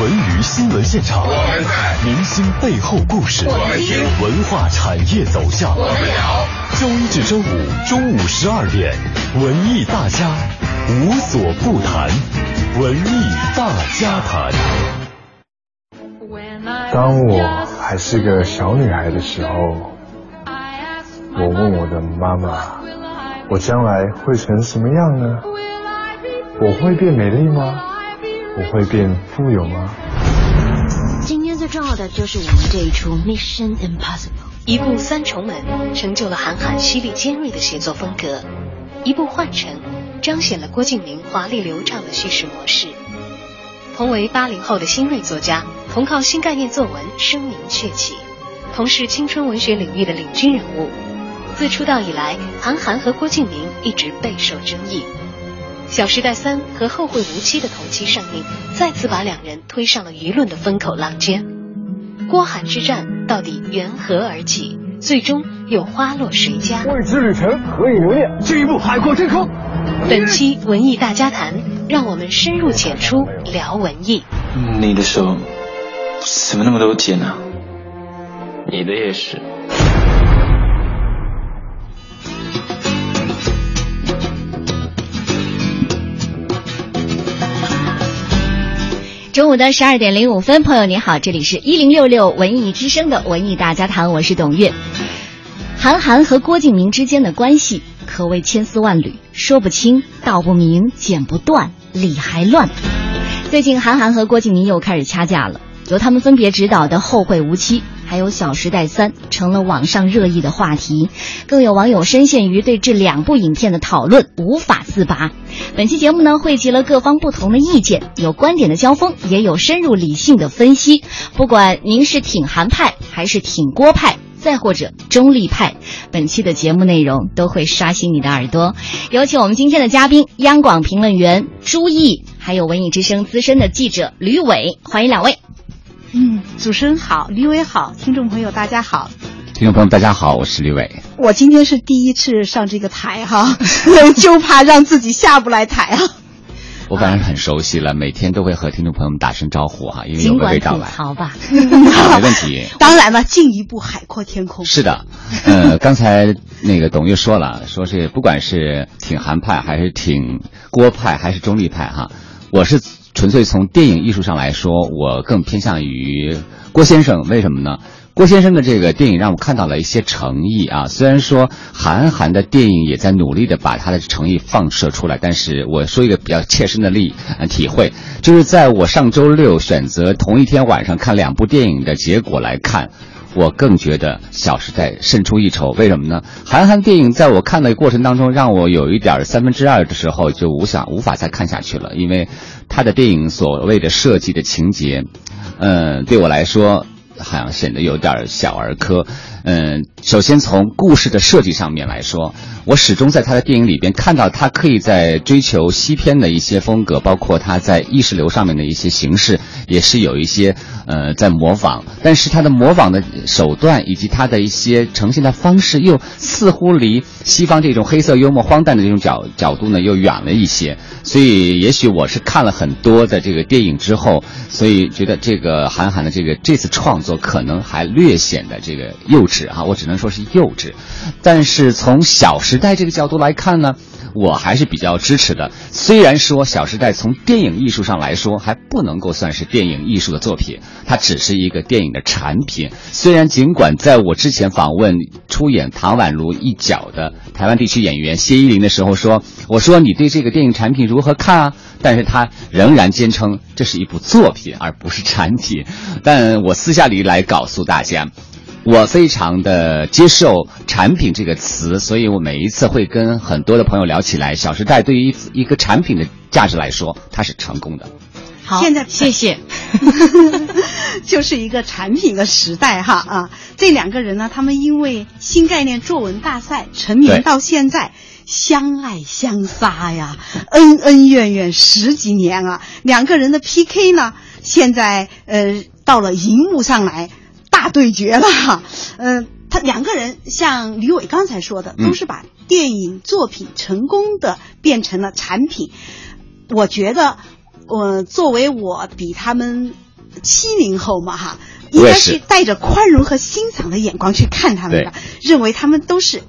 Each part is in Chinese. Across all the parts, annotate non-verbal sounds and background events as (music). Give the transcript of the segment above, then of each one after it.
文娱新闻现场，我们在；明星背后故事，我们听；文化产业走向，我们聊。周一至周五中午十二点，文艺大家无所不谈，文艺大家谈。当我还是个小女孩的时候，我问我的妈妈：“我将来会成什么样呢？我会变美丽吗？我会变富有吗？”今天最重要的就是我们这一出《Mission Impossible》，一部三重门成就了韩寒犀利尖锐的写作风格，一部幻城彰显了郭敬明华丽流畅的叙事模式。同为八零后的新锐作家，同靠新概念作文声名鹊起，同是青春文学领域的领军人物。自出道以来，韩寒和郭敬明一直备受争议。《小时代三》和《后会无期》的同期上映，再次把两人推上了舆论的风口浪尖。郭韩之战到底缘何而起？最终又花落谁家？未知旅程，何以留恋？进一步海阔天空。本期文艺大家谈，让我们深入浅出聊文艺。你的手怎么那么多茧呢？你的也是。中午的十二点零五分，朋友你好，这里是一零六六文艺之声的文艺大家谈，我是董月。韩寒和郭敬明之间的关系可谓千丝万缕，说不清道不明，剪不断，理还乱。最近韩寒和郭敬明又开始掐架了，由他们分别执导的《后会无期》还有《小时代三》成了网上热议的话题，更有网友深陷于对这两部影片的讨论无法自拔。本期节目呢，汇集了各方不同的意见，有观点的交锋，也有深入理性的分析。不管您是挺韩派还是挺郭派。再或者中立派，本期的节目内容都会刷新你的耳朵。有请我们今天的嘉宾，央广评论员朱毅，还有文艺之声资深的记者吕伟，欢迎两位。嗯，主持人好，吕伟好，听众朋友大家好。听众朋友大家好，我是吕伟。我今天是第一次上这个台哈，(laughs) 就怕让自己下不来台啊。我反正很熟悉了，每天都会和听众朋友们打声招呼哈，因为有个味道来。好吧，(laughs) 没问题。(laughs) 当然了，进一步海阔天空。是的，呃，刚才那个董月说了，说是不管是挺韩派还是挺郭派还是中立派哈，我是纯粹从电影艺术上来说，我更偏向于郭先生。为什么呢？郭先生的这个电影让我看到了一些诚意啊，虽然说韩寒的电影也在努力的把他的诚意放射出来，但是我说一个比较切身的例呃体会，就是在我上周六选择同一天晚上看两部电影的结果来看，我更觉得《小时代》胜出一筹。为什么呢？韩寒电影在我看的过程当中，让我有一点三分之二的时候就无想无法再看下去了，因为他的电影所谓的设计的情节，嗯，对我来说。好像显得有点小儿科，嗯，首先从故事的设计上面来说，我始终在他的电影里边看到他可以在追求西片的一些风格，包括他在意识流上面的一些形式，也是有一些呃在模仿，但是他的模仿的手段以及他的一些呈现的方式，又似乎离西方这种黑色幽默、荒诞的这种角角度呢又远了一些，所以也许我是看了很多的这个电影之后，所以觉得这个韩寒的这个这次创作。可能还略显得这个幼稚哈，我只能说是幼稚。但是从《小时代》这个角度来看呢，我还是比较支持的。虽然说《小时代》从电影艺术上来说还不能够算是电影艺术的作品，它只是一个电影的产品。虽然尽管在我之前访问出演唐宛如一角的台湾地区演员谢依霖的时候说，我说你对这个电影产品如何看啊？但是他仍然坚称这是一部作品，而不是产品。但我私下里来告诉大家，我非常的接受“产品”这个词，所以我每一次会跟很多的朋友聊起来，《小时代》对于一一个产品的价值来说，它是成功的。好，现在谢谢。(laughs) 就是一个产品的时代哈啊！这两个人呢，他们因为新概念作文大赛成名到现在。相爱相杀呀，恩恩怨怨十几年啊，两个人的 PK 呢，现在呃到了荧幕上来大对决了哈，嗯，他两个人像吕伟刚才说的，都是把电影作品成功的变成了产品，我觉得，我作为我比他们七零后嘛哈，应该是带着宽容和欣赏的眼光去看他们的，认为他们都是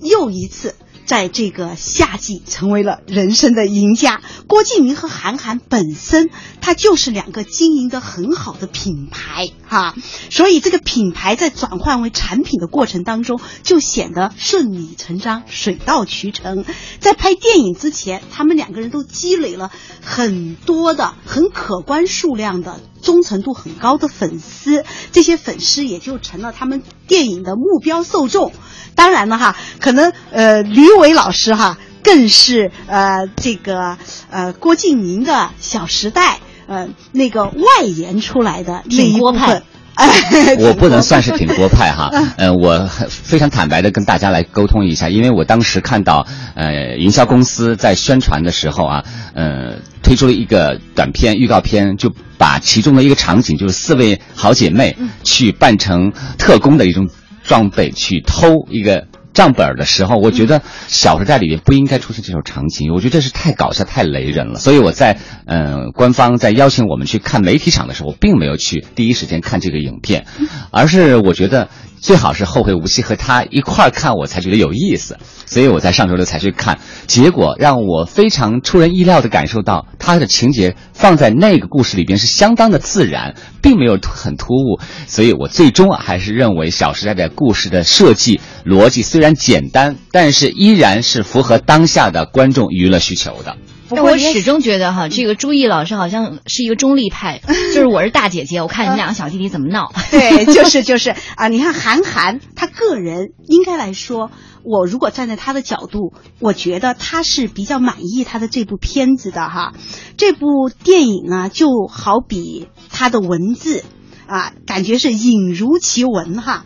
又一次。在这个夏季成为了人生的赢家。郭敬明和韩寒本身，他就是两个经营的很好的品牌哈，所以这个品牌在转换为产品的过程当中，就显得顺理成章、水到渠成。在拍电影之前，他们两个人都积累了很多的、很可观数量的、忠诚度很高的粉丝，这些粉丝也就成了他们电影的目标受众。当然了哈，可能呃，吕伟老师哈，更是呃这个呃郭敬明的《小时代》呃那个外延出来的那一部分。(laughs) 我不能算是挺郭派哈，(laughs) 嗯，我非常坦白的跟大家来沟通一下，因为我当时看到呃营销公司在宣传的时候啊，呃推出了一个短片预告片，就把其中的一个场景，就是四位好姐妹去扮成特工的一种。装备去偷一个账本的时候，我觉得《小时代》里面不应该出现这种场景，我觉得这是太搞笑、太雷人了。所以我在嗯，官方在邀请我们去看媒体场的时候，并没有去第一时间看这个影片，而是我觉得最好是《后会无期》和他一块儿看，我才觉得有意思。所以我在上周六才去看，结果让我非常出人意料的感受到，他的情节放在那个故事里边是相当的自然。并没有很突兀，所以我最终啊还是认为《小时代》的故事的设计逻辑虽然简单，但是依然是符合当下的观众娱乐需求的。我始终觉得哈，这个朱毅老师好像是一个中立派，(laughs) 就是我是大姐姐，我看你们两个小弟弟怎么闹。(laughs) 对，(laughs) 就是就是啊，你看韩寒他个人应该来说，我如果站在他的角度，我觉得他是比较满意他的这部片子的哈。这部电影啊，就好比。他的文字啊，感觉是引如其文哈，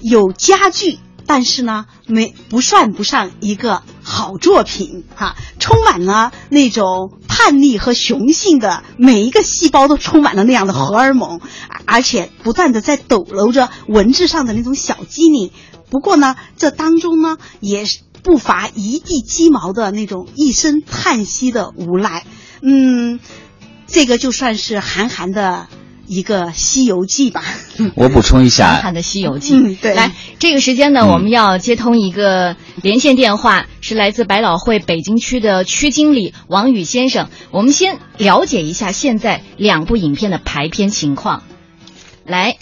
有佳句，但是呢，没不算不上一个好作品哈，充满了那种叛逆和雄性的，每一个细胞都充满了那样的荷尔蒙，而且不断的在抖搂着文字上的那种小机灵。不过呢，这当中呢，也不乏一地鸡毛的那种一声叹息的无奈，嗯。这个就算是韩寒的一个《西游记》吧。(laughs) 我补充一下，看的《西游记》。嗯，对。来，这个时间呢，我们要接通一个连线电话，是来自百老汇北京区的区经理王宇先生。我们先了解一下现在两部影片的排片情况。来，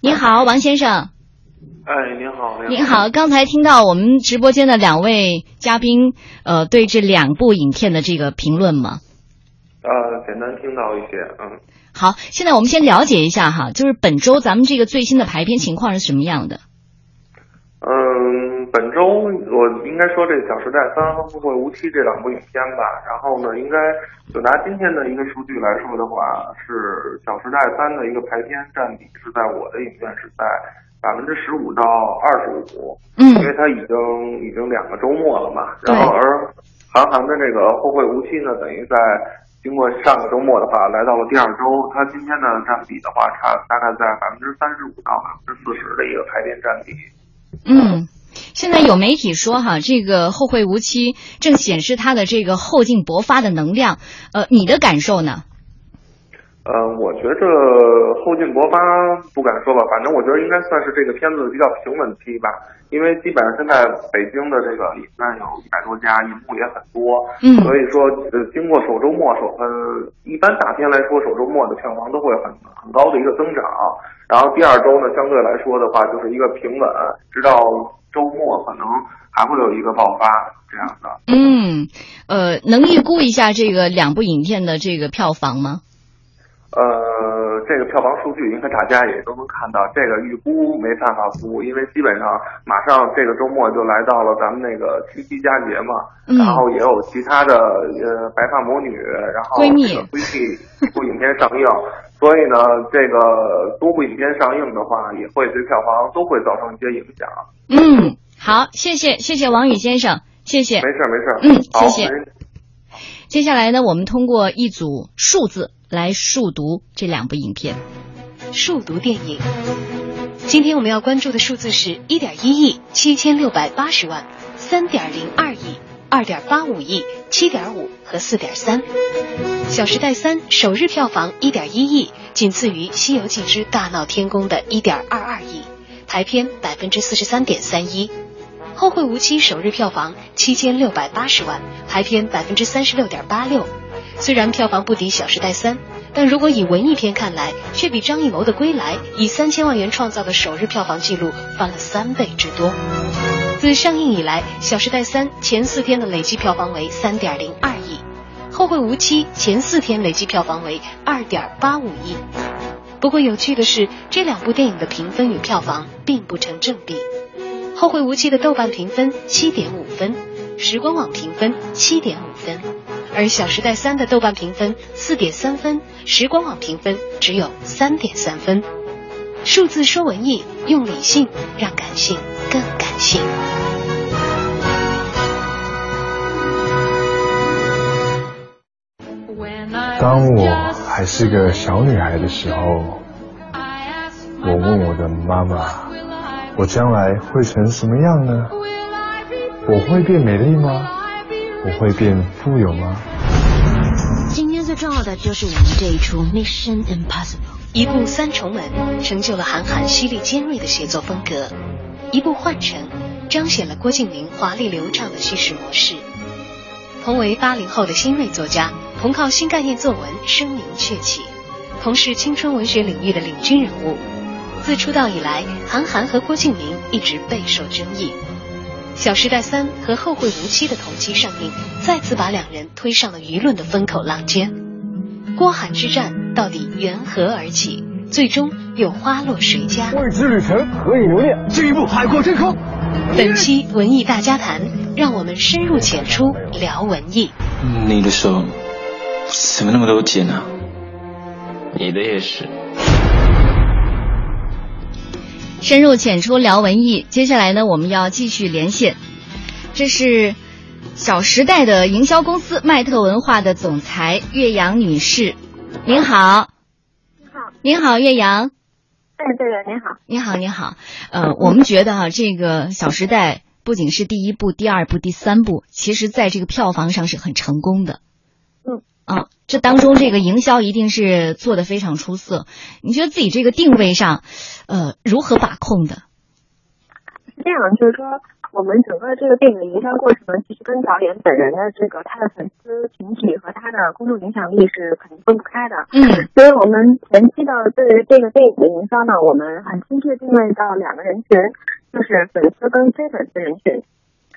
你好，王先生。哎，您好，您好。刚才听到我们直播间的两位嘉宾，呃，对这两部影片的这个评论吗？呃，简单听到一些，嗯。好，现在我们先了解一下哈，就是本周咱们这个最新的排片情况是什么样的？嗯，本周我应该说这《小时代三》和《后会无期》这两部影片吧。然后呢，应该就拿今天的一个数据来说的话，是《小时代三》的一个排片占比是在我的影院是在。百分之十五到二十五，嗯，因为它已经已经两个周末了嘛，然后而韩寒的这个《后会无期》呢，等于在经过上个周末的话，来到了第二周，它今天的占比的话，差大概在百分之三十五到百分之四十的一个排片占比。嗯，现在有媒体说哈，这个《后会无期》正显示它的这个后劲勃发的能量，呃，你的感受呢？呃，我觉着后劲勃发不敢说吧，反正我觉得应该算是这个片子比较平稳期吧。因为基本上现在北京的这个影院有一百多家，银幕也很多，嗯，所以说呃，经过首周末首呃，一般大片来说首周末的票房都会很很高的一个增长，然后第二周呢，相对来说的话就是一个平稳，直到周末可能还会有一个爆发这样的。嗯，呃，能预估一下这个两部影片的这个票房吗？呃，这个票房数据应该大家也都能看到，这个预估没办法估，因为基本上马上这个周末就来到了咱们那个七夕佳节嘛，然后也有其他的呃白发魔女，然后闺蜜闺蜜部影片上映，所以呢，这个多部影片上映的话，也会对票房都会造成一些影响。嗯，好，谢谢谢谢王宇先生，谢谢。没事没事，嗯，谢谢。接下来呢，我们通过一组数字。来数读这两部影片，数读电影。今天我们要关注的数字是一点一亿七千六百八十万，三点零二亿二点八五亿、七点五和四点三。《小时代三》首日票房一点一亿，仅次于《西游记之大闹天宫》的一点二二亿，排片百分之四十三点三一。《后会无期》首日票房七千六百八十万，排片百分之三十六点八六。虽然票房不敌《小时代三》，但如果以文艺片看来，却比张艺谋的《归来》以三千万元创造的首日票房纪录翻了三倍之多。自上映以来，《小时代三》前四天的累计票房为三点零二亿，《后会无期》前四天累计票房为二点八五亿。不过有趣的是，这两部电影的评分与票房并不成正比，《后会无期》的豆瓣评分七点五分，时光网评分七点五分。而《小时代三》的豆瓣评分四点三分，时光网评分只有三点三分。数字说文艺，用理性让感性更感性。当我还是个小女孩的时候，我问我的妈妈：“我将来会成什么样呢？我会变美丽吗？”我会变富有吗？今天最重要的就是我们这一出《Mission Impossible》，一部三重门成就了韩寒犀利尖锐的写作风格，一部幻城彰显了郭敬明华丽流畅的叙事模式。同为八零后的新锐作家，同靠新概念作文声名鹊起，同是青春文学领域的领军人物。自出道以来，韩寒和郭敬明一直备受争议。《小时代三》和《后会无期》的同期上映，再次把两人推上了舆论的风口浪尖。郭韩之战到底缘何而起？最终又花落谁家？未知旅程何以留恋？进一步海阔天空。本期文艺大家谈，让我们深入浅出聊文艺。你的手怎么那么多茧呢？你的也是。深入浅出聊文艺，接下来呢，我们要继续连线。这是《小时代》的营销公司麦特文化的总裁岳阳女士，您好。您好。您好，岳阳。哎，对的，您好。您好，您好。呃，我们觉得哈，这个《小时代》不仅是第一部、第二部、第三部，其实在这个票房上是很成功的。嗯。啊，这当中这个营销一定是做的非常出色。你觉得自己这个定位上？呃，如何把控的？是这样，就是说，我们整个这个电影的营销过程，其实跟导演本人的这个他的粉丝群体和他的公众影响力是肯定分不开的。嗯，所以我们前期的对于这个电影的营销呢，我们很精确定位到两个人群，就是粉丝跟非粉丝人群。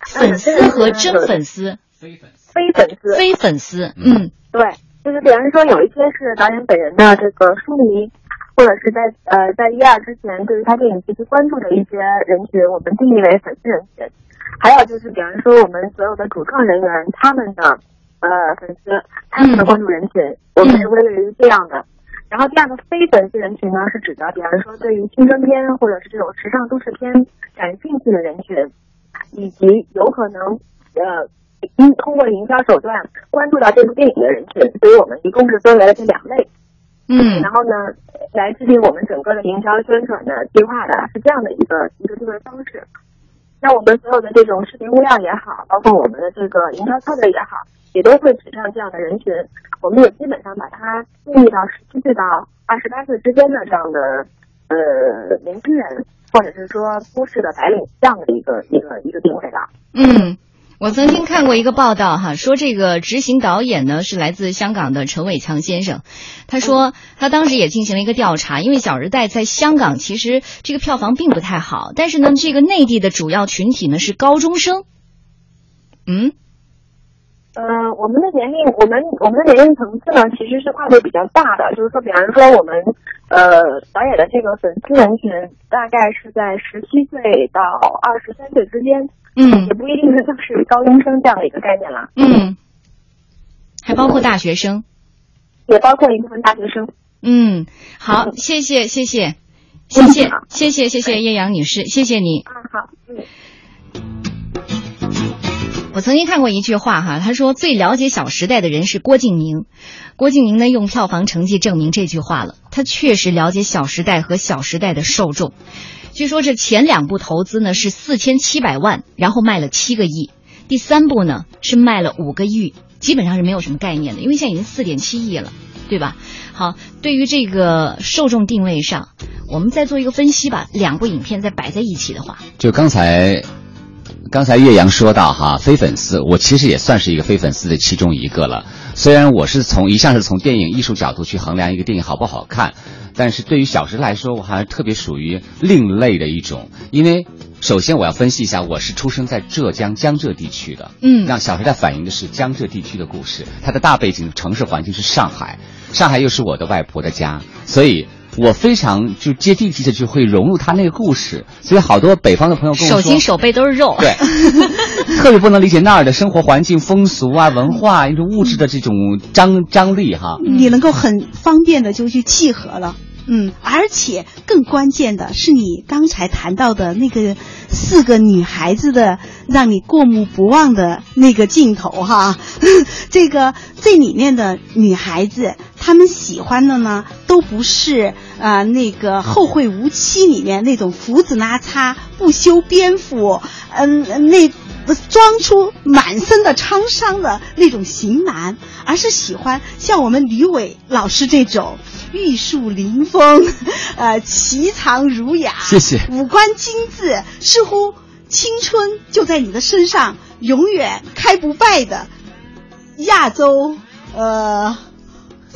粉丝和真粉丝？非粉丝。非粉丝。非粉丝。嗯，对，就是比方说有一些是导演本人的这个书迷。或者是在呃在一二之前，对于他电影极其关注的一些人群，我们定义为粉丝人群。还有就是，比方说我们所有的主创人员他们的呃粉丝，他们的关注人群，我们是归类于这样的。然后第二个非粉丝人群呢，是指的比方说对于青春片或者是这种时尚都市片感兴趣的人群，以及有可能呃因通过营销手段关注到这部电影的人群。所以我们一共是分为了这两类。嗯，然后呢，来制定我们整个的营销宣传的计划的是这样的一个一个定位方式。那我们所有的这种视频物料也好，包括我们的这个营销策略也好，也都会指向这样的人群。我们也基本上把它定义到十七岁到二十八岁之间的这样的呃年轻人，或者是说都市的白领这样的一个一个一个定位了。嗯。我曾经看过一个报道，哈，说这个执行导演呢是来自香港的陈伟强先生。他说他当时也进行了一个调查，因为《小时代》在香港其实这个票房并不太好，但是呢，这个内地的主要群体呢是高中生。嗯。呃，我们的年龄，我们我们的年龄层次呢，其实是跨度比较大的。就是说，比方说，我们呃导演的这个粉丝人群，大概是在十七岁到二十三岁之间。嗯，也不一定是就是高中生这样的一个概念了。嗯，还包括大学生，也包括一部分大学生。嗯，好，谢谢，谢谢，谢谢，谢谢，谢谢叶阳女士，谢谢你。啊，好，嗯。我曾经看过一句话哈，他说最了解《小时代》的人是郭敬明，郭敬明呢用票房成绩证明这句话了，他确实了解《小时代》和《小时代》的受众。据说这前两部投资呢是四千七百万，然后卖了七个亿，第三部呢是卖了五个亿，基本上是没有什么概念的，因为现在已经四点七亿了，对吧？好，对于这个受众定位上，我们再做一个分析吧。两部影片再摆在一起的话，就刚才。刚才岳阳说到哈非粉丝，我其实也算是一个非粉丝的其中一个了。虽然我是从一向是从电影艺术角度去衡量一个电影好不好看，但是对于小时来说，我还是特别属于另类的一种。因为首先我要分析一下，我是出生在浙江江浙地区的，嗯，让小时代反映的是江浙地区的故事，它的大背景城市环境是上海，上海又是我的外婆的家，所以。我非常就接地气的就会融入他那个故事，所以好多北方的朋友跟我说，手心手背都是肉，对，(laughs) 特别不能理解那儿的生活环境、风俗啊、文化一种物质的这种张张力哈。你能够很方便的就去契合了，嗯，而且更关键的是你刚才谈到的那个四个女孩子的让你过目不忘的那个镜头哈，(laughs) 这个这里面的女孩子。她们喜欢的呢，都不是啊那个《后会无期》里面那种胡子拉碴、不修边幅，嗯，那装出满身的沧桑的那种型男，而是喜欢像我们吕伟老师这种玉树临风，呃，颀长儒雅，谢谢，五官精致，似乎青春就在你的身上永远开不败的亚洲，呃。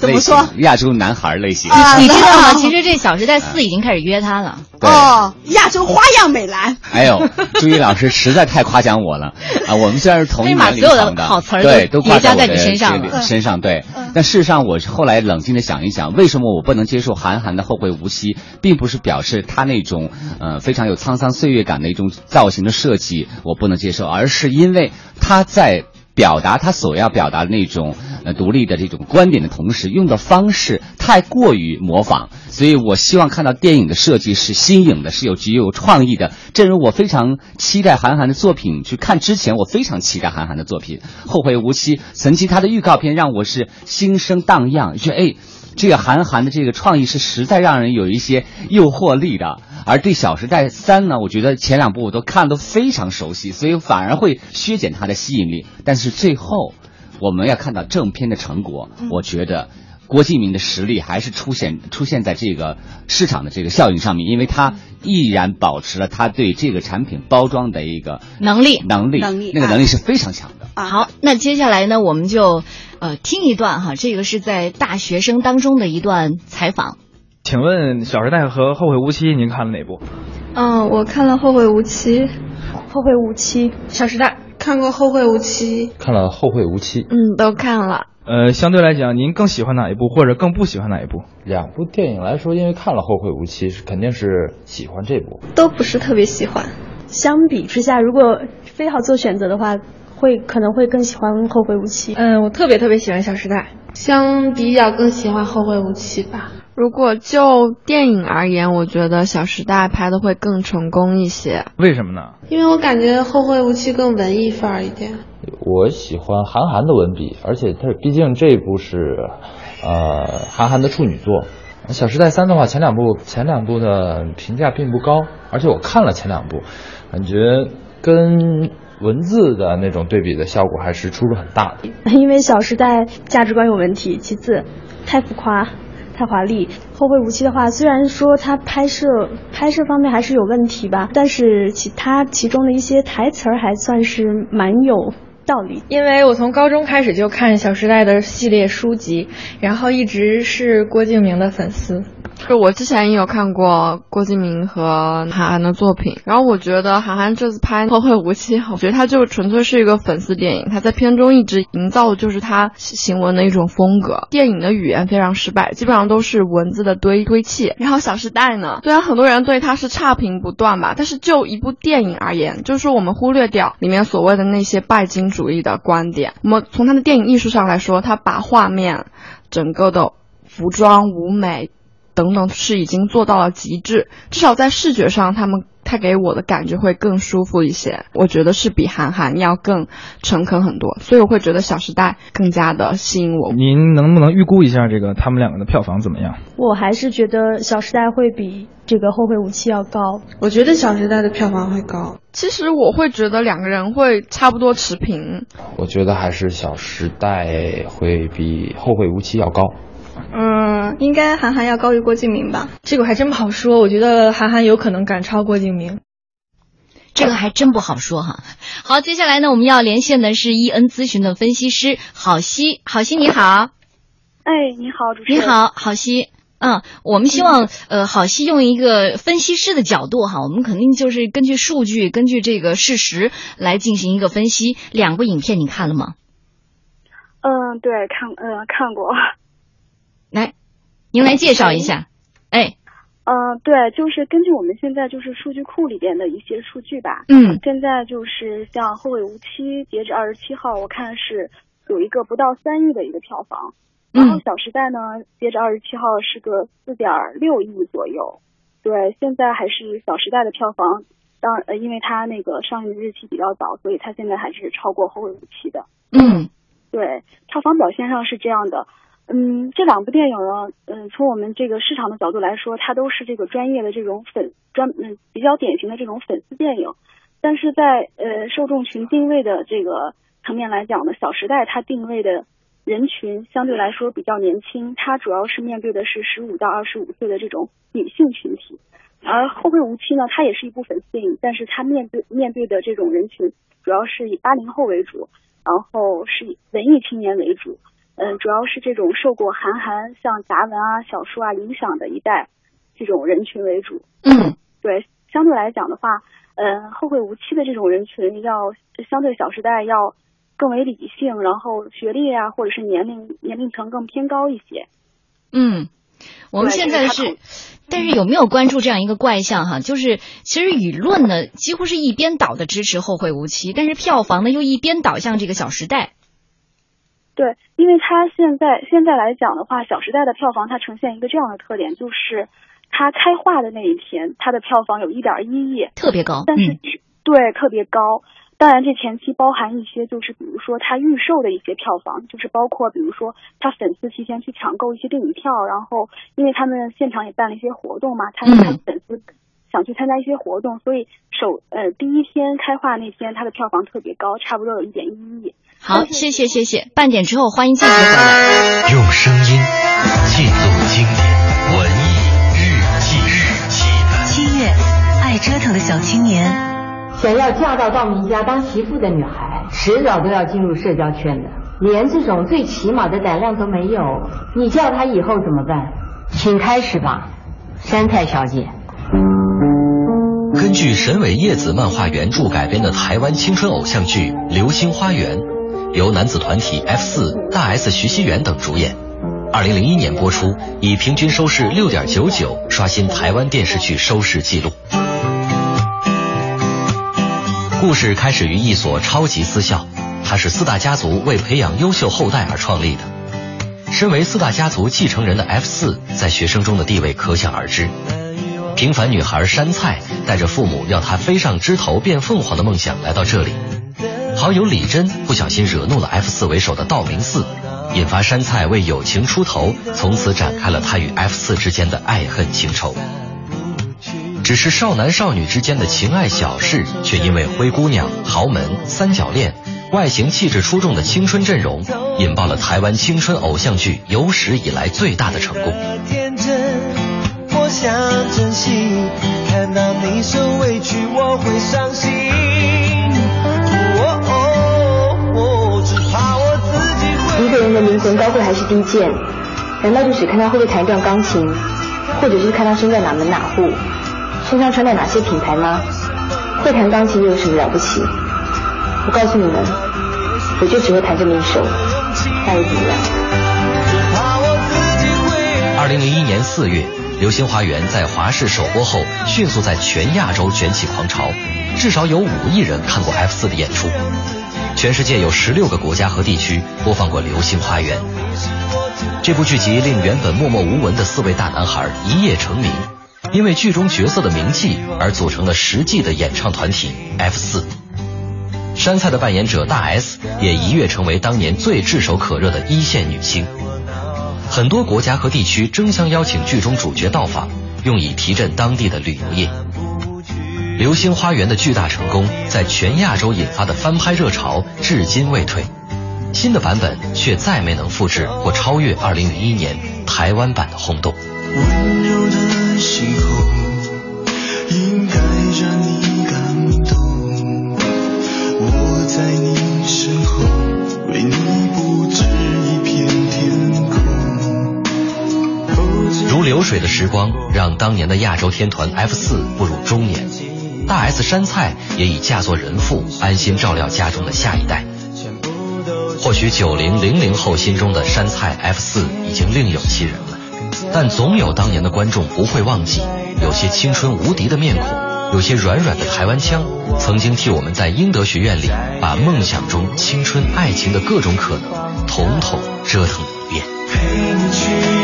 怎么说？亚洲男孩类型，你知道吗？其实这《小时代四》已经开始约他了。哦，亚洲花样美男。哎呦，朱一老师实在太夸奖我了 (laughs) 啊！我们虽然是同一年龄层的，好词儿对，都叠加在你身上身上对。但事实上，我是后来冷静的想一想，为什么我不能接受韩寒的《后会无期》，并不是表示他那种呃非常有沧桑岁月感的一种造型的设计我不能接受，而是因为他在。表达他所要表达的那种呃独立的这种观点的同时，用的方式太过于模仿，所以我希望看到电影的设计是新颖的，是有具有创意的。正如我非常期待韩寒的作品，去看之前我非常期待韩寒的作品《后会无期》，曾经他的预告片让我是心生荡漾，就哎。这个韩寒的这个创意是实在让人有一些诱惑力的，而对《小时代三》呢，我觉得前两部我都看都非常熟悉，所以反而会削减它的吸引力。但是最后我们要看到正片的成果，我觉得郭敬明的实力还是出现出现在这个市场的这个效应上面，因为他依然保持了他对这个产品包装的一个能力能力能力，那个能力是非常强的。啊好，那接下来呢，我们就。呃，听一段哈，这个是在大学生当中的一段采访。请问《小时代》和《后会无期》，您看了哪部？嗯，我看了《后会无期》。后会无期，《小时代》看过《后会无期》，看了《后会无期》。嗯，都看了。呃，相对来讲，您更喜欢哪一部，或者更不喜欢哪一部？两部电影来说，因为看了《后会无期》，是肯定是喜欢这部。都不是特别喜欢。相比之下，如果非要做选择的话。会可能会更喜欢《后会无期》。嗯，我特别特别喜欢《小时代》，相比较更喜欢《后会无期》吧。如果就电影而言，我觉得《小时代》拍的会更成功一些。为什么呢？因为我感觉《后会无期》更文艺范儿一点。我喜欢韩寒的文笔，而且他毕竟这一部是，呃，韩寒的处女作。《小时代三》的话，前两部前两部的评价并不高，而且我看了前两部，感觉跟。文字的那种对比的效果还是出入很大的，因为《小时代》价值观有问题，其次太浮夸、太华丽。《后会无期》的话，虽然说他拍摄拍摄方面还是有问题吧，但是其他其中的一些台词儿还算是蛮有道理。因为我从高中开始就看《小时代》的系列书籍，然后一直是郭敬明的粉丝。就我之前也有看过郭敬明和韩寒的作品，然后我觉得韩寒这次拍《后会无期》，我觉得他就纯粹是一个粉丝电影。他在片中一直营造的就是他行文的一种风格。电影的语言非常失败，基本上都是文字的堆堆砌。然后《小时代》呢，虽然很多人对他是差评不断吧，但是就一部电影而言，就是说我们忽略掉里面所谓的那些拜金主义的观点。我们从他的电影艺术上来说，他把画面、整个的服装、舞美。等等是已经做到了极致，至少在视觉上，他们。他给我的感觉会更舒服一些。我觉得是比韩寒要更诚恳很多，所以我会觉得《小时代》更加的吸引我。您能不能预估一下这个他们两个的票房怎么样？我还是觉得《小时代》会比这个《后会无期》要高。我觉得《小时代》的票房会高。其实我会觉得两个人会差不多持平。我觉得还是《小时代》会比《后会无期》要高。嗯，应该韩寒要高于郭敬明吧？这个还真不好说。我觉得韩寒有可能赶超郭敬明。这个还真不好说哈。好，接下来呢，我们要连线的是伊恩咨询的分析师郝西。郝西你好。哎，你好，主持人。你好，郝西。嗯，我们希望呃，郝西用一个分析师的角度哈，我们肯定就是根据数据、根据这个事实来进行一个分析。两部影片你看了吗？嗯，对，看，嗯，看过。来，您来介绍一下。哎。嗯，对，就是根据我们现在就是数据库里边的一些数据吧。嗯。现在就是像《后会无期》，截止二十七号，我看是有一个不到三亿的一个票房。然后《小时代》呢，截止二十七号是个四点六亿左右。对，现在还是《小时代》的票房，当呃，因为它那个上映日期比较早，所以它现在还是超过《后会无期》的。嗯。对，票房表现上是这样的。嗯，这两部电影呢，嗯，从我们这个市场的角度来说，它都是这个专业的这种粉专，嗯，比较典型的这种粉丝电影。但是在呃受众群定位的这个层面来讲呢，《小时代》它定位的人群相对来说比较年轻，它主要是面对的是十五到二十五岁的这种女性群体。而《后会无期》呢，它也是一部粉丝电影，但是它面对面对的这种人群主要是以八零后为主，然后是以文艺青年为主。嗯，主要是这种受过韩寒像杂文啊、小说啊影响的一代这种人群为主。嗯，对，相对来讲的话，嗯，后会无期的这种人群要相对《小时代》要更为理性，然后学历啊或者是年龄年龄层更偏高一些。嗯，我们现在是，但是有没有关注这样一个怪象哈？就是其实舆论呢几乎是一边倒的支持《后会无期》，但是票房呢又一边倒向这个《小时代》。对，因为它现在现在来讲的话，《小时代》的票房它呈现一个这样的特点，就是它开画的那一天，它的票房有一点一亿，特别高。但是，对，特别高。当然，这前期包含一些，就是比如说它预售的一些票房，就是包括比如说他粉丝提前去抢购一些电影票，然后因为他们现场也办了一些活动嘛，他他粉丝想去参加一些活动，所以首呃第一天开画那天，它的票房特别高，差不多有一点一亿。好，谢谢谢谢。半点之后，欢迎继续回来。用声音记录经典文艺日记日记。七月，爱折腾的小青年，想要嫁到赵明家当媳妇的女孩，迟早都要进入社交圈的。连这种最起码的胆量都没有，你叫她以后怎么办？请开始吧，山菜小姐。根据神尾叶子漫画原著改编的台湾青春偶像剧《流星花园》。由男子团体 F 四、大 S、徐熙媛等主演，二零零一年播出，以平均收视六点九九刷新台湾电视剧收视纪录。故事开始于一所超级私校，它是四大家族为培养优秀后代而创立的。身为四大家族继承人的 F 四，在学生中的地位可想而知。平凡女孩山菜带着父母要她飞上枝头变凤凰的梦想来到这里。好友李真不小心惹怒了 F 四为首的道明寺，引发山菜为友情出头，从此展开了他与 F 四之间的爱恨情仇。只是少男少女之间的情爱小事，却因为灰姑娘、豪门、三角恋、外形气质出众的青春阵容，引爆了台湾青春偶像剧有史以来最大的成功。我想珍惜，看到你受委屈，我会伤心。个人的灵魂高贵还是低贱？难道就只看他会不会弹一段钢琴，或者是看他身在哪门哪户，身上穿的哪些品牌吗？会弹钢琴又有什么了不起？我告诉你们，我就只会弹这么一首，那又怎么样？二零零一年四月，《流星花园》在华视首播后，迅速在全亚洲卷起狂潮，至少有五亿人看过 F 四的演出。全世界有十六个国家和地区播放过《流星花园》这部剧集，令原本默默无闻的四位大男孩一夜成名。因为剧中角色的名气而组成了实际的演唱团体 F 四。山菜的扮演者大 S 也一跃成为当年最炙手可热的一线女星。很多国家和地区争相邀请剧中主角到访，用以提振当地的旅游业。《流星花园》的巨大成功，在全亚洲引发的翻拍热潮至今未退。新的版本却再没能复制或超越2001年台湾版的轰动。温柔的星空，应该让你感动。我在你身后，为你布置一片天空。如流水的时光，让当年的亚洲天团 F 四步入中年，大 S 山菜也已嫁作人妇，安心照料家中的下一代。或许九零零零后心中的山菜 F 四已经另有其人了，但总有当年的观众不会忘记，有些青春无敌的面孔，有些软软的台湾腔，曾经替我们在英德学院里把梦想中青春爱情的各种可能，统统折腾一遍。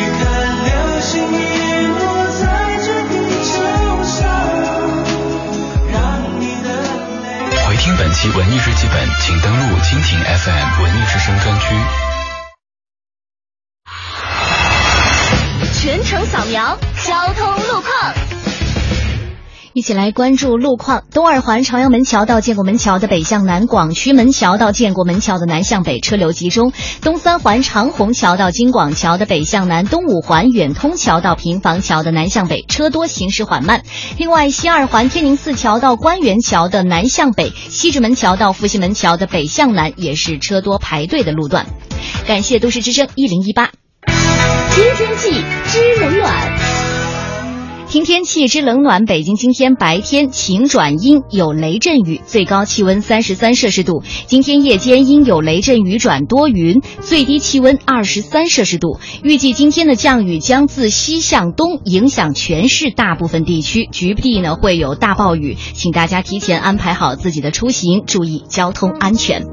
听本期文艺日记本，请登录蜻蜓 FM 文艺之声专区。全程扫描交通路况。一起来关注路况：东二环朝阳门桥到建国门桥的北向南，广渠门桥到建国门桥的南向北车流集中；东三环长虹桥到京广桥的北向南，东五环远通桥到平房桥的南向北车多，行驶缓慢。另外，西二环天宁寺桥到官园桥的南向北，西直门桥到复兴门桥的北向南也是车多排队的路段。感谢都市之声一零一八，听天气知冷暖。听天气之冷暖，北京今天白天晴转阴，有雷阵雨，最高气温三十三摄氏度。今天夜间阴有雷阵雨转多云，最低气温二十三摄氏度。预计今天的降雨将自西向东影响全市大部分地区，局地呢会有大暴雨，请大家提前安排好自己的出行，注意交通安全。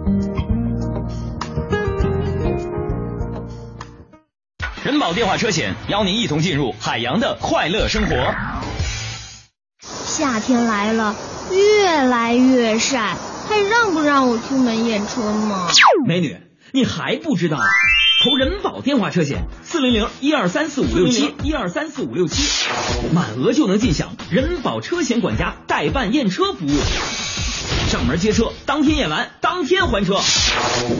人保电话车险邀您一同进入海洋的快乐生活。夏天来了，越来越晒，还让不让我出门验车吗？美女，你还不知道？投人保电话车险，四零零一二三四五六七一二三四五六七，满额就能尽享人保车险管家代办验车服务。上门接车，当天验完，当天还车，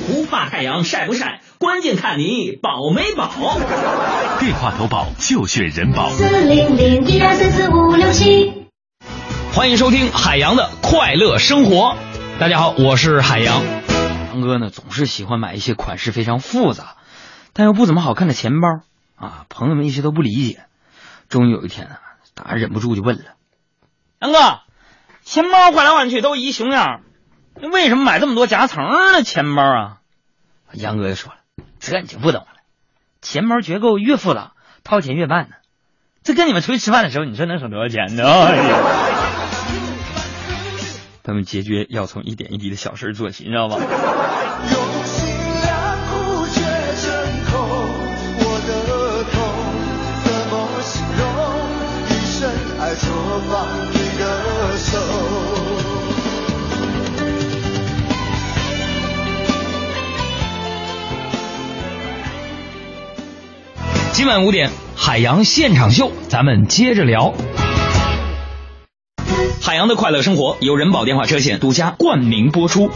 不怕太阳晒不晒，关键看你保没保。电话投保就选人保。四零零一二三四五六七。欢迎收听海洋的快乐生活。大家好，我是海洋。杨哥呢，总是喜欢买一些款式非常复杂，但又不怎么好看的钱包啊。朋友们一直都不理解。终于有一天啊，大家忍不住就问了：杨哥。钱包换来换去都一熊样，那为什么买这么多夹层的钱包啊？杨哥就说了：“这你就不懂了，钱包结构越复杂，掏钱越慢呢。这跟你们出去吃饭的时候，你说能省多少钱呢？”他们解决要从一点一滴的小事做起，你知道吧？今晚五点，海洋现场秀，咱们接着聊。海洋的快乐生活由人保电话车险独家冠名播出，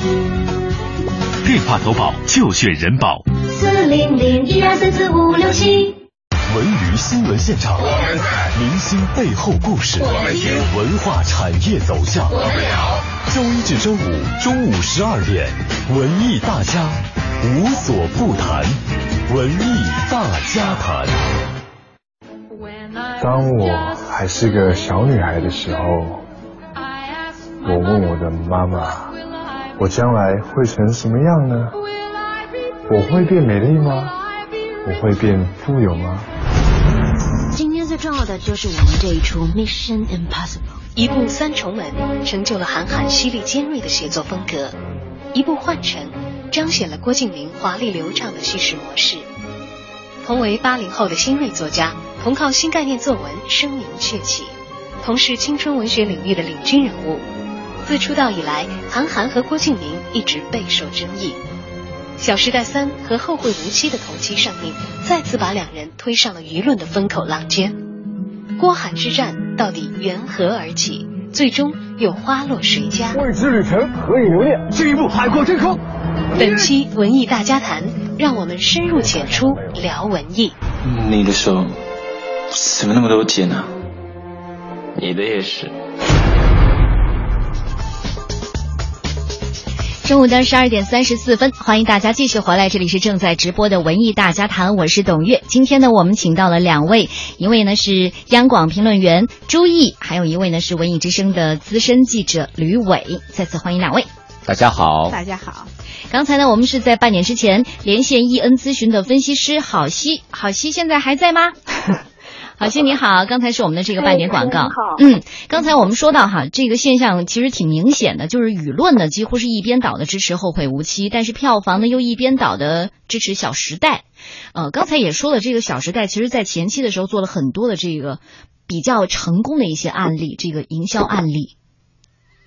电话投保就选人保。四零零一二三四五六七。文娱新闻现场，明星背后故事，文化产业走向。周一至周五中午十二点，文艺大家无所不谈。文艺大家谈。当我还是个小女孩的时候，我问我的妈妈：“我将来会成什么样呢？我会变美丽吗？我会变富有吗？”今天最重要的就是我们这一出《Mission Impossible》，一部三重门成就了韩寒犀利尖锐的写作风格，一部幻城。彰显了郭敬明华丽流畅的叙事模式。同为八零后的新锐作家，同靠新概念作文声名鹊起。同是青春文学领域的领军人物。自出道以来，韩寒和郭敬明一直备受争议。《小时代三》和《后会无期》的同期上映，再次把两人推上了舆论的风口浪尖。郭韩之战到底缘何而起？最终又花落谁家？未知旅程何以留恋？进一步海阔天空。本期文艺大家谈，让我们深入浅出聊文艺。你的手怎么那么多茧呢？你的也是。中午的十二点三十四分，欢迎大家继续回来，这里是正在直播的文艺大家谈，我是董月。今天呢，我们请到了两位，一位呢是央广评论员朱毅，还有一位呢是文艺之声的资深记者吕伟。再次欢迎两位。大家好，大家好。刚才呢，我们是在半点之前连线易恩咨询的分析师郝希，郝希现在还在吗？郝西你好，刚才是我们的这个半点广告。嗯，刚才我们说到哈，这个现象其实挺明显的，就是舆论呢几乎是一边倒的支持《后会无期》，但是票房呢又一边倒的支持《小时代》。呃，刚才也说了，这个《小时代》其实在前期的时候做了很多的这个比较成功的一些案例，这个营销案例。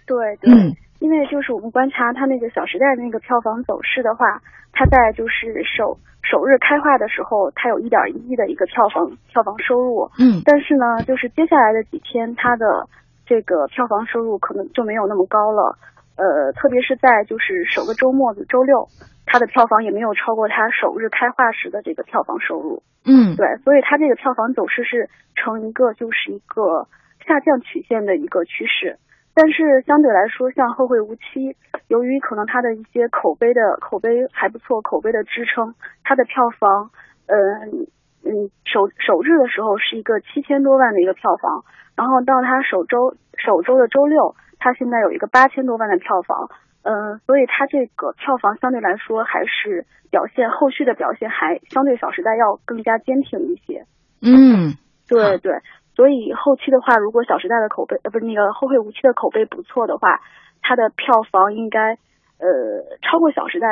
对，嗯，因为就是我们观察它那个《小时代》的那个票房走势的话，它在就是首首日开画的时候，它有一点一亿的一个票房票房收入，嗯，但是呢，就是接下来的几天，它的这个票房收入可能就没有那么高了，呃，特别是在就是首个周末的周六，它的票房也没有超过它首日开画时的这个票房收入，嗯，对，所以它这个票房走势是呈一个就是一个下降曲线的一个趋势。但是相对来说，像《后会无期》，由于可能它的一些口碑的口碑还不错，口碑的支撑，它的票房，嗯嗯，首首日的时候是一个七千多万的一个票房，然后到它首周首周的周六，它现在有一个八千多万的票房，嗯，所以它这个票房相对来说还是表现后续的表现还相对《小时代》要更加坚挺一些。嗯，对对。所以后期的话，如果《小时代》的口碑呃不是那个《后会无期》的口碑不错的话，它的票房应该呃超过《小时代》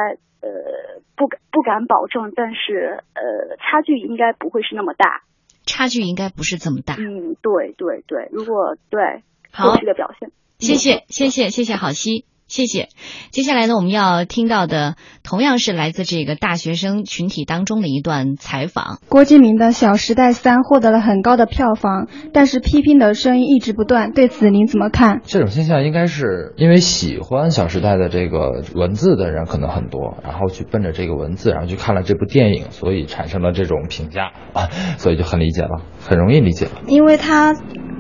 呃不敢不敢保证，但是呃差距应该不会是那么大。差距应该不是这么大。嗯，对对对，如果对好后续的表现，谢谢谢谢谢谢郝西。谢谢。接下来呢，我们要听到的同样是来自这个大学生群体当中的一段采访。郭敬明的《小时代三》获得了很高的票房，但是批评的声音一直不断。对此您怎么看？这种现象应该是因为喜欢《小时代》的这个文字的人可能很多，然后去奔着这个文字，然后去看了这部电影，所以产生了这种评价啊，所以就很理解了，很容易理解了。因为他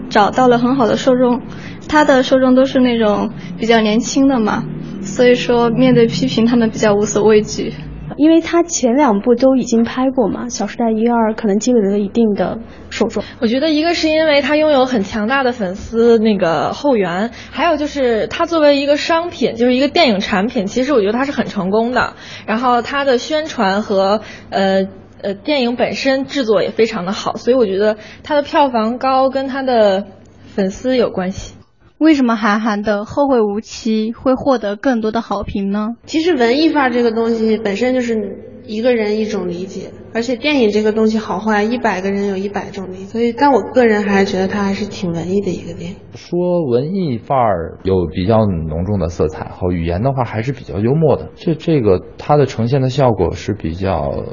找到了很好的受众，他的受众都是那种比较年轻的嘛，所以说面对批评他们比较无所畏惧。因为他前两部都已经拍过嘛，《小时代》一二可能积累了一定的受众。我觉得一个是因为他拥有很强大的粉丝那个后援，还有就是他作为一个商品，就是一个电影产品，其实我觉得他是很成功的。然后他的宣传和呃呃电影本身制作也非常的好，所以我觉得它的票房高跟它的粉丝有关系。为什么韩寒的《后会无期》会获得更多的好评呢？其实文艺范儿这个东西本身就是一个人一种理解，而且电影这个东西好坏，一百个人有一百种理解。所以，但我个人还是觉得它还是挺文艺的一个电影。说文艺范儿有比较浓重的色彩，和语言的话还是比较幽默的。这这个它的呈现的效果是比较。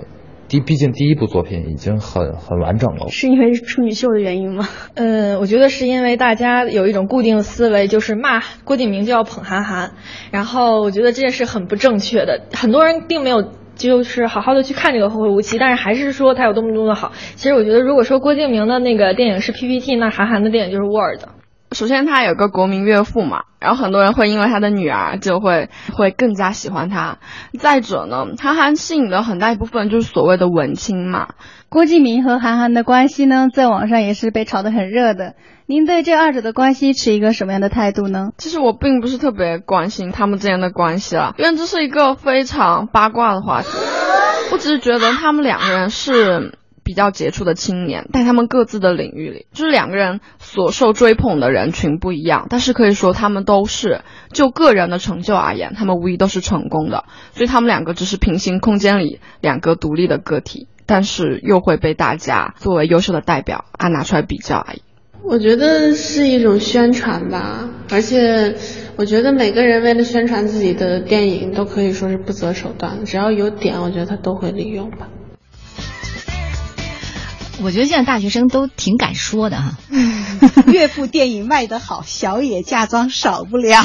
第，毕竟第一部作品已经很很完整了，是因为处女秀的原因吗？嗯，我觉得是因为大家有一种固定的思维，就是骂郭敬明就要捧韩寒，然后我觉得这件事很不正确的，很多人并没有就是好好的去看这个《后会无期》，但是还是说他有多么多么的好。其实我觉得，如果说郭敬明的那个电影是 PPT，那韩寒的电影就是 Word。首先，他有个国民岳父嘛，然后很多人会因为他的女儿就会会更加喜欢他。再者呢，韩寒吸引了很大一部分就是所谓的文青嘛。郭敬明和韩寒的关系呢，在网上也是被炒得很热的。您对这二者的关系持一个什么样的态度呢？其实我并不是特别关心他们之间的关系了，因为这是一个非常八卦的话题。我只是觉得他们两个人是。比较杰出的青年，在他们各自的领域里，就是两个人所受追捧的人群不一样，但是可以说他们都是就个人的成就而言，他们无疑都是成功的。所以他们两个只是平行空间里两个独立的个体，但是又会被大家作为优秀的代表啊拿出来比较而已。我觉得是一种宣传吧，而且我觉得每个人为了宣传自己的电影，都可以说是不择手段，只要有点，我觉得他都会利用吧。我觉得现在大学生都挺敢说的哈。岳父电影卖得好，小野嫁妆少不了。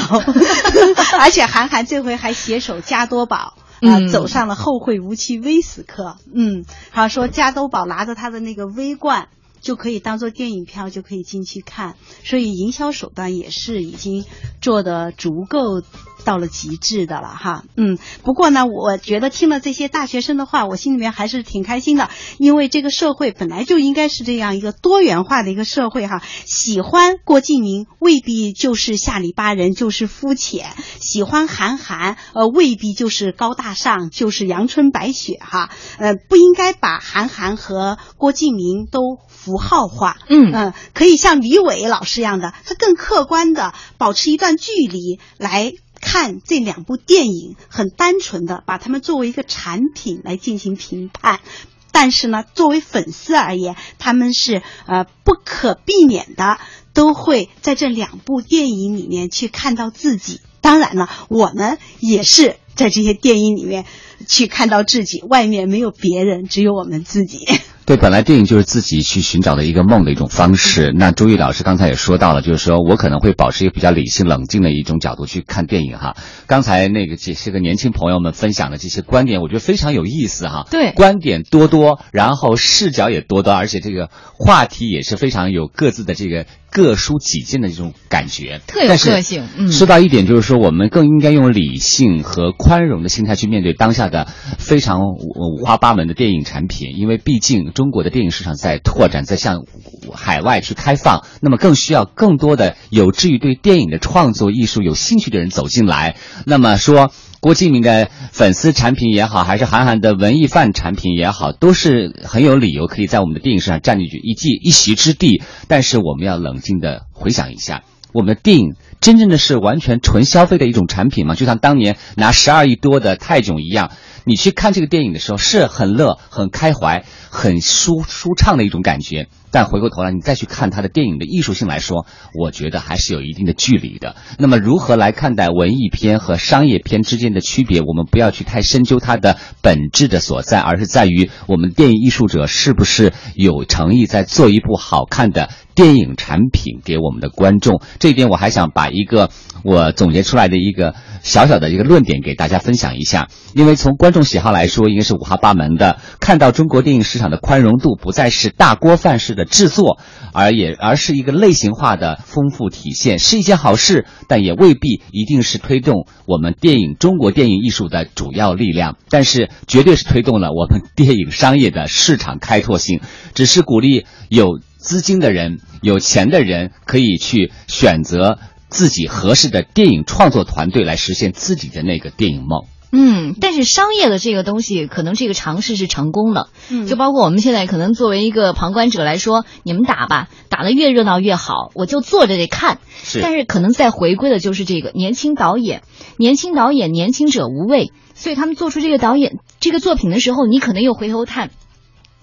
(laughs) 而且韩寒这回还携手加多宝。啊，走上了后会无期微死磕。嗯，好说加多宝拿着他的那个微冠。就可以当做电影票，就可以进去看，所以营销手段也是已经做的足够到了极致的了哈。嗯，不过呢，我觉得听了这些大学生的话，我心里面还是挺开心的，因为这个社会本来就应该是这样一个多元化的一个社会哈。喜欢郭敬明未必就是下里巴人，就是肤浅；喜欢韩寒呃未必就是高大上，就是阳春白雪哈。呃，不应该把韩寒和郭敬明都。符号化，嗯嗯，可以像李伟老师一样的，他更客观的保持一段距离来看这两部电影，很单纯的把他们作为一个产品来进行评判。但是呢，作为粉丝而言，他们是呃不可避免的都会在这两部电影里面去看到自己。当然了，我们也是在这些电影里面去看到自己，外面没有别人，只有我们自己。对，本来电影就是自己去寻找的一个梦的一种方式。那朱毅老师刚才也说到了，就是说我可能会保持一个比较理性、冷静的一种角度去看电影哈。刚才那个这些个年轻朋友们分享的这些观点，我觉得非常有意思哈。对，观点多多，然后视角也多多，而且这个话题也是非常有各自的这个各抒己见的这种感觉，特有个性。嗯，说到一点，就是说我们更应该用理性和宽容的心态去面对当下的非常五花八门的电影产品，因为毕竟。中国的电影市场在拓展，在向海外去开放，那么更需要更多的有志于对电影的创作艺术有兴趣的人走进来。那么说，郭敬明的粉丝产品也好，还是韩寒的文艺范产品也好，都是很有理由可以在我们的电影市场占据一记一席之地。但是我们要冷静的回想一下，我们的电影真正的是完全纯消费的一种产品吗？就像当年拿十二亿多的泰囧一样。你去看这个电影的时候是很乐、很开怀、很舒舒畅的一种感觉，但回过头来你再去看他的电影的艺术性来说，我觉得还是有一定的距离的。那么如何来看待文艺片和商业片之间的区别？我们不要去太深究它的本质的所在，而是在于我们电影艺术者是不是有诚意在做一部好看的电影产品给我们的观众。这一点我还想把一个我总结出来的一个小小的一个论点给大家分享一下，因为从观众喜好来说，应该是五花八门的。看到中国电影市场的宽容度不再是大锅饭式的制作，而也而是一个类型化的丰富体现，是一件好事，但也未必一定是推动我们电影中国电影艺术的主要力量。但是，绝对是推动了我们电影商业的市场开拓性。只是鼓励有资金的人、有钱的人可以去选择自己合适的电影创作团队来实现自己的那个电影梦。嗯，但是商业的这个东西，可能这个尝试是成功的。嗯，就包括我们现在可能作为一个旁观者来说，你们打吧，打得越热闹越好，我就坐着得看。是，但是可能再回归的就是这个年轻导演，年轻导演，年轻者无畏，所以他们做出这个导演这个作品的时候，你可能又回头看，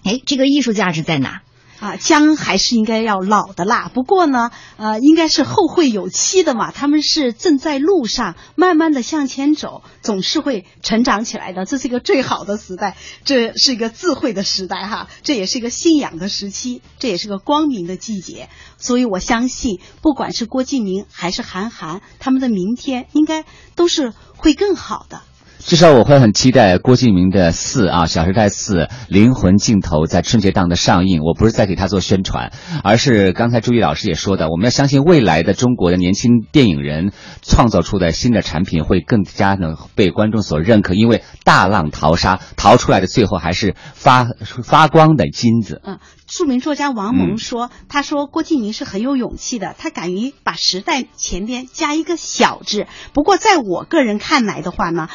哎，这个艺术价值在哪？啊，姜还是应该要老的辣。不过呢，呃，应该是后会有期的嘛。他们是正在路上，慢慢的向前走，总是会成长起来的。这是一个最好的时代，这是一个智慧的时代哈，这也是一个信仰的时期，这也是个光明的季节。所以我相信，不管是郭敬明还是韩寒，他们的明天应该都是会更好的。至少我会很期待郭敬明的四啊，《小时代四》灵魂尽头在春节档的上映。我不是在给他做宣传，而是刚才朱毅老师也说的，我们要相信未来的中国的年轻电影人创造出的新的产品会更加能被观众所认可，因为大浪淘沙，淘出来的最后还是发发光的金子。嗯。著名作家王蒙说：“他说郭敬明是很有勇气的，他敢于把时代前边加一个小字。不过在我个人看来的话呢，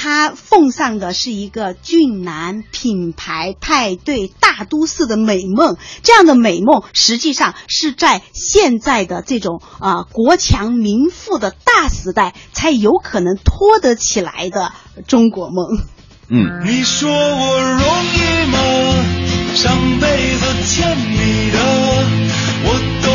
他奉上的是一个俊男、品牌、派对、大都市的美梦。这样的美梦，实际上是在现在的这种啊国强民富的大时代才有可能托得起来的中国梦。”嗯。你说我容易吗？上辈子欠你的，我都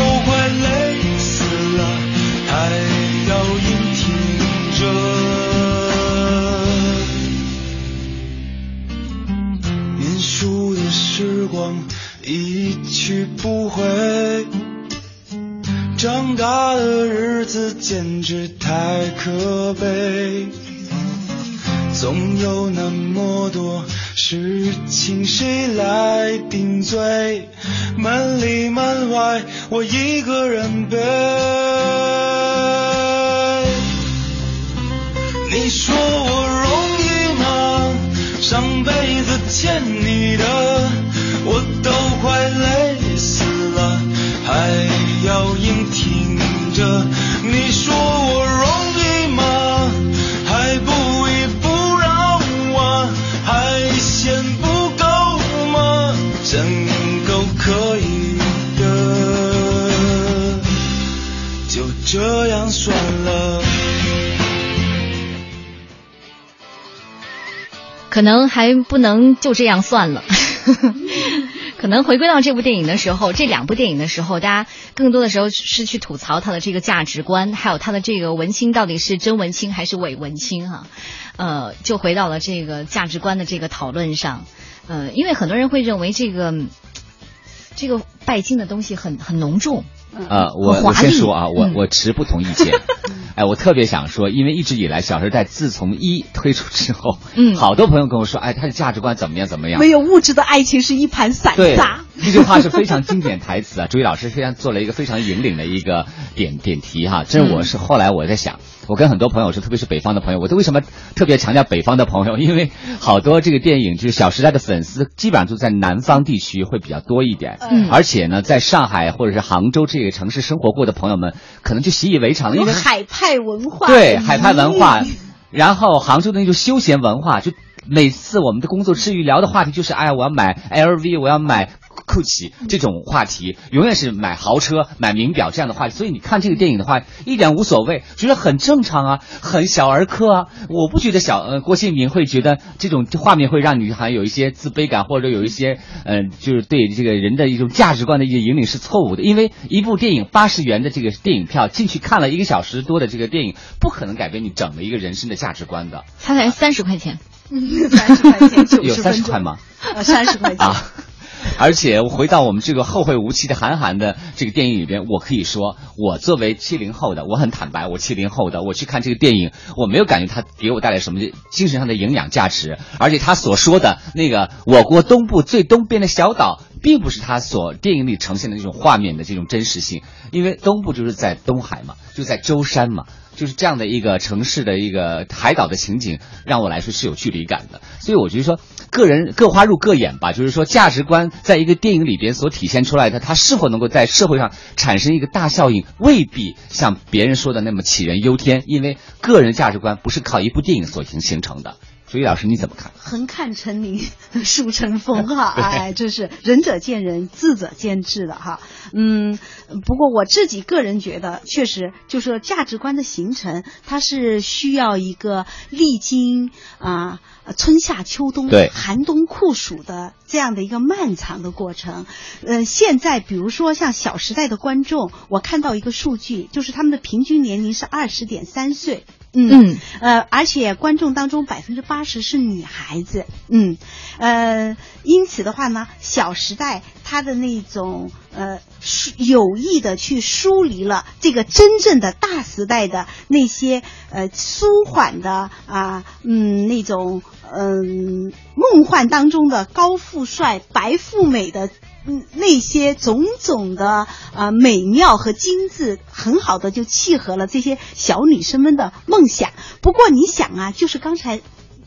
时光一去。不回。长大的日子简直太可悲，总有那么多事情，谁来顶罪？门里门外，我一个人背。你说我容易吗？上辈子欠你的，我都快累死了，还要硬挺着。你说我容易吗？还不依不饶啊，还嫌不够吗？真够可以的，就这样算了。可能还不能就这样算了。(laughs) 可能回归到这部电影的时候，这两部电影的时候，大家更多的时候是去吐槽他的这个价值观，还有他的这个文青到底是真文青还是伪文青哈、呃，就回到了这个价值观的这个讨论上。呃，因为很多人会认为这个这个拜金的东西很很浓重，呃，我我先说啊，我嗯我持不同意见。(laughs) 哎，我特别想说，因为一直以来《小时代》自从一推出之后，嗯 (laughs) 好多朋友跟我说，哎，他的价值观怎么样怎么样。没有物质的爱情是一盘散沙。，这句话是非常经典台词啊！(laughs) 朱毅老师非常做了一个非常引领的一个点点题哈。这是我是后来我在想，我跟很多朋友说，特别是北方的朋友，我都为什么特别强调北方的朋友？因为好多这个电影就是《小时代》的粉丝，基本上都在南方地区会比较多一点。嗯而且呢，在上海或者是杭州这个城市生活过的朋友们，可能就习以为常了，因为海派文化，对海派文化，然后杭州的那种休闲文化，就每次我们的工作之余聊的话题就是，哎呀，我要买 LV，我要买 GUCCI 这种话题，永远是买豪车、买名表这样的话题。所以你看这个电影的话，一点无所谓，觉得很正常啊，很小儿科啊。我不觉得小呃郭敬明会觉得这种画面会让你好像有一些自卑感，或者有一些嗯、就是对这个人的一种价值观的一个引领是错误的。因为一部电影八十元的这个电影票进去看了一个小时多的这个电影，不可能改变你整个一个人生的价值观的。它才三十块钱，三十块钱，(laughs) 九有十分钟三十块吗？呃，三十块钱。啊。而且回到我们这个后会无期的韩寒的这个电影里边，我可以说，我作为七零后的，我很坦白，我七零后的，我去看这个电影，我没有感觉它给我带来什么精神上的营养价值，而且他所说的那个我国东部最东边的小岛，并不是他所电影里呈现的那种画面的这种真实性，因为东部就是在东海嘛，就在舟山嘛。就是这样的一个城市的一个海岛的情景，让我来说是有距离感的。所以我觉得说，个人各花入各眼吧，就是说价值观在一个电影里边所体现出来的，它是否能够在社会上产生一个大效应，未必像别人说的那么杞人忧天，因为个人价值观不是靠一部电影所形形成的。所以老师你怎么看？横看 (laughs) 成岭，竖成峰哈，对哎，这是仁者见仁，智者见智的哈。嗯，不过我自己个人觉得，确实就是说价值观的形成，它是需要一个历经啊、春夏秋冬、对寒冬酷暑的这样的一个漫长的过程。呃，现在比如说像《小时代》的观众，我看到一个数据，就是他们的平均年龄是二十点三岁。嗯嗯呃，而且观众当中百分之八十是女孩子，嗯，呃，因此的话呢，《小时代》他的那种呃疏有意的去疏离了这个真正的大时代的那些呃舒缓的啊嗯那种嗯、梦幻当中的高富帅白富美的嗯，那些种种的呃美妙和精致，很好的就契合了这些小女生们的梦想。不过你想啊，就是刚才，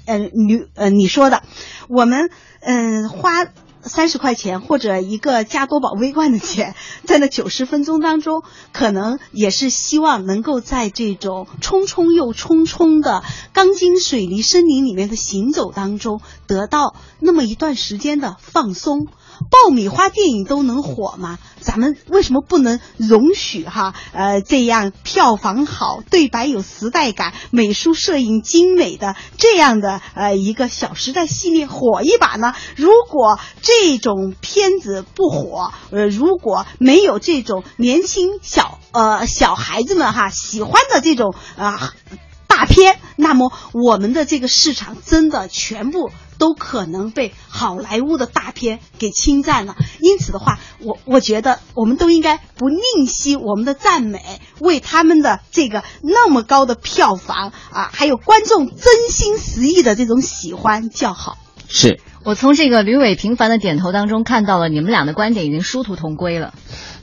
呃，女呃你说的，我们嗯、花。三十块钱或者一个加多宝微罐的钱，在那九十分钟当中，可能也是希望能够在这种匆匆又匆匆的钢筋水泥森林里面的行走当中，得到那么一段时间的放松。爆米花电影都能火吗？咱们为什么不能容许哈？呃，这样票房好、对白有时代感、美术摄影精美的这样的呃一个《小时代》系列火一把呢？如果这种片子不火，呃，如果没有这种年轻小呃小孩子们哈喜欢的这种啊。大片，那么我们的这个市场真的全部都可能被好莱坞的大片给侵占了。因此的话，我我觉得我们都应该不吝惜我们的赞美，为他们的这个那么高的票房啊，还有观众真心实意的这种喜欢叫好。是我从这个吕伟平凡的点头当中看到了你们俩的观点已经殊途同归了。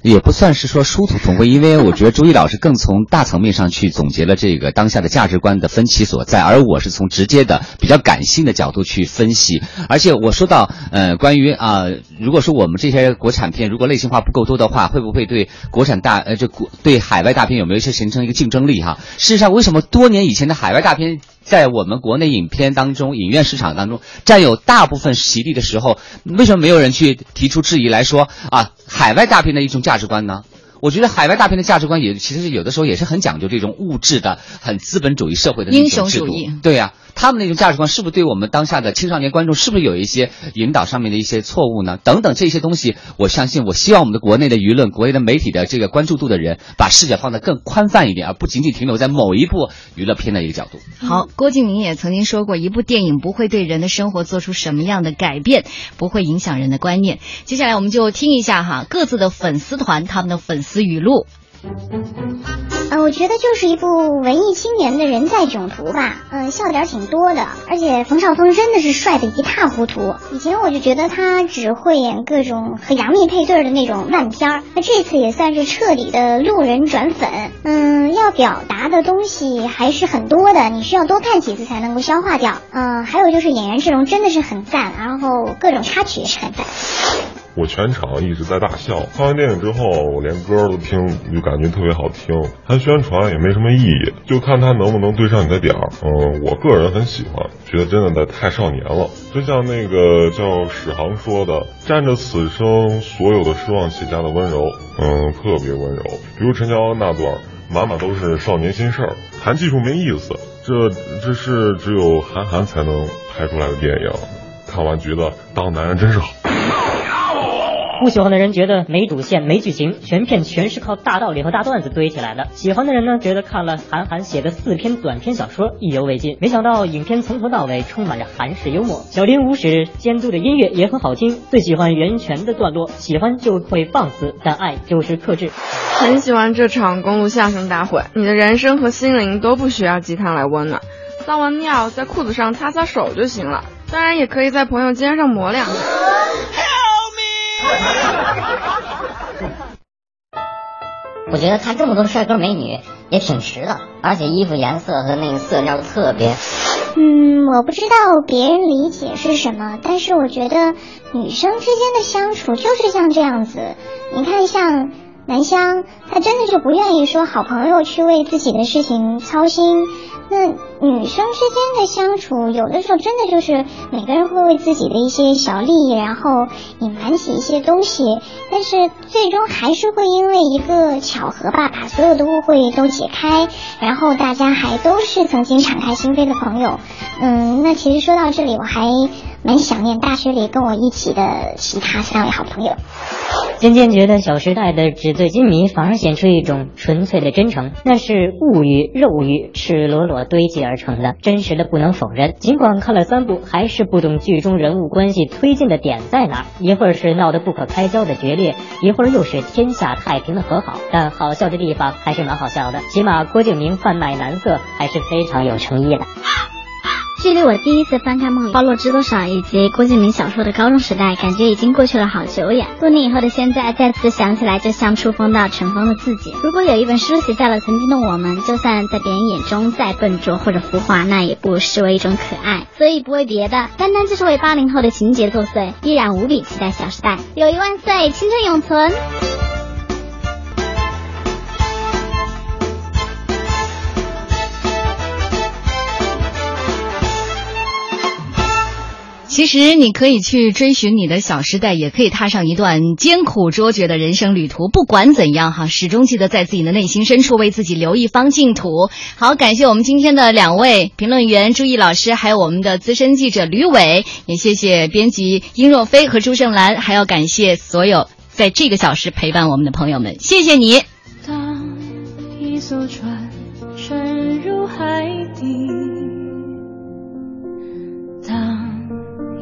也不算是说殊途同归，因为我觉得周一老师更从大层面上去总结了这个当下的价值观的分歧所在，而我是从直接的比较感性的角度去分析。而且我说到，呃，关于啊，如果说我们这些国产片如果类型化不够多的话，会不会对国产大呃这国对海外大片有没有一些形成一个竞争力哈？事实上，为什么多年以前的海外大片在我们国内影片当中、影院市场当中占有大部分席地的时候，为什么没有人去提出质疑来说啊？海外大片的一种价值观呢？我觉得海外大片的价值观也其实有的时候也是很讲究这种物质的、很资本主义社会的英雄主义。对呀，他们那种价值观是不是对我们当下的青少年观众是不是有一些引导上面的一些错误呢？等等这些东西，我相信，我希望我们的国内的舆论、国内的媒体的这个关注度的人，把视角放得更宽泛一点，而不仅仅停留在某一部娱乐片的一个角度。好，郭敬明也曾经说过，一部电影不会对人的生活做出什么样的改变，不会影响人的观念。接下来我们就听一下哈各自的粉丝团他们的粉丝语录。呃，我觉得就是一部文艺青年的人在囧途吧，嗯，笑点挺多的，而且冯绍峰真的是帅的一塌糊涂。以前我就觉得他只会演各种和杨幂配对的那种烂片儿，那这次也算是彻底的路人转粉。嗯，要表达的东西还是很多的，你需要多看几次才能够消化掉。嗯，还有就是演员阵容真的是很赞，然后各种插曲也是很赞。我全场一直在大笑，看完电影之后，我连歌都听，就感觉特别好听。他宣传也没什么意义，就看他能不能对上你的点儿。嗯，我个人很喜欢，觉得真的在太少年了。就像那个叫史航说的：“站着此生所有的失望起家的温柔。”嗯，特别温柔。比如陈乔恩那段，满满都是少年心事儿，谈技术没意思。这这是只有韩寒才能拍出来的电影。看完觉得当男人真是好。不喜欢的人觉得没主线、没剧情，全片全是靠大道理和大段子堆起来的。喜欢的人呢，觉得看了韩寒写的四篇短篇小说意犹未尽。没想到影片从头到尾充满着韩式幽默，小林武史监督的音乐也很好听。最喜欢袁泉的段落，喜欢就会放肆，但爱就是克制。很喜欢这场公路相声大会，你的人生和心灵都不需要鸡汤来温暖，撒完尿在裤子上擦擦手就行了，当然也可以在朋友肩上抹两下。(laughs) 我觉得看这么多帅哥美女也挺值的，而且衣服颜色和那个色调特别。嗯，我不知道别人理解是什么，但是我觉得女生之间的相处就是像这样子。你看，像南湘，她真的就不愿意说好朋友去为自己的事情操心。那女生之间的相处，有的时候真的就是每个人会为自己的一些小利益，然后隐瞒起一些东西，但是最终还是会因为一个巧合吧，把所有的误会都解开，然后大家还都是曾经敞开心扉的朋友。嗯，那其实说到这里，我还。蛮想念大学里跟我一起的其他三位好朋友。渐渐觉得《小时代》的纸醉金迷反而显出一种纯粹的真诚，那是物与肉与赤裸裸堆积而成的，真实的不能否认。尽管看了三部，还是不懂剧中人物关系推进的点在哪，一会儿是闹得不可开交的决裂，一会儿又是天下太平的和好。但好笑的地方还是蛮好笑的，起码郭敬明贩卖男色还是非常有诚意的。距离我第一次翻开《梦里花落知多少》以及郭敬明小说的高中时代，感觉已经过去了好久远。多年以后的现在，再次想起来，就像触碰到尘封的自己。如果有一本书写下了曾经的我们，就算在别人眼中再笨拙或者浮华，那也不失为一种可爱。所以不为别的，单单就是为八零后的情节作祟，依然无比期待《小时代》。友谊万岁，青春永存。其实你可以去追寻你的小时代，也可以踏上一段艰苦卓绝的人生旅途。不管怎样哈，始终记得在自己的内心深处为自己留一方净土。好，感谢我们今天的两位评论员朱毅老师，还有我们的资深记者吕伟，也谢谢编辑殷若飞和朱胜兰，还要感谢所有在这个小时陪伴我们的朋友们，谢谢你。当一艘船沉入海底，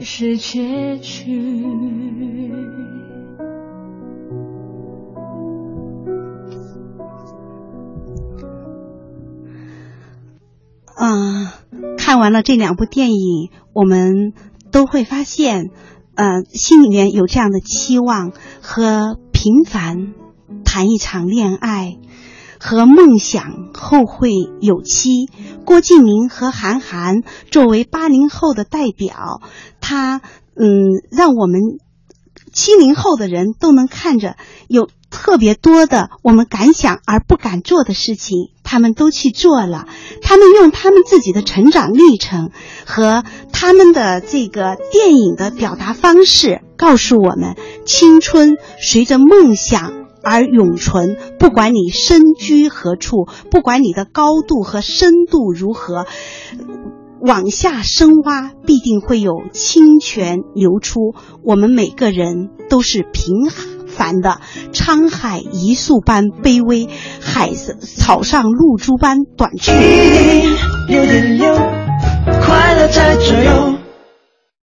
是结局。嗯，看完了这两部电影，我们都会发现，呃，心里面有这样的期望：和平凡谈一场恋爱，和梦想后会有期。郭敬明和韩寒作为八零后的代表，他嗯，让我们七零后的人都能看着有特别多的我们敢想而不敢做的事情，他们都去做了。他们用他们自己的成长历程和他们的这个电影的表达方式，告诉我们：青春随着梦想而永存。不管你身居何处，不管你的高度和深度如何，往下深挖，必定会有清泉流出。我们每个人都是平凡的，沧海一粟般卑微，海草上露珠般短促。有点忧，快乐在左右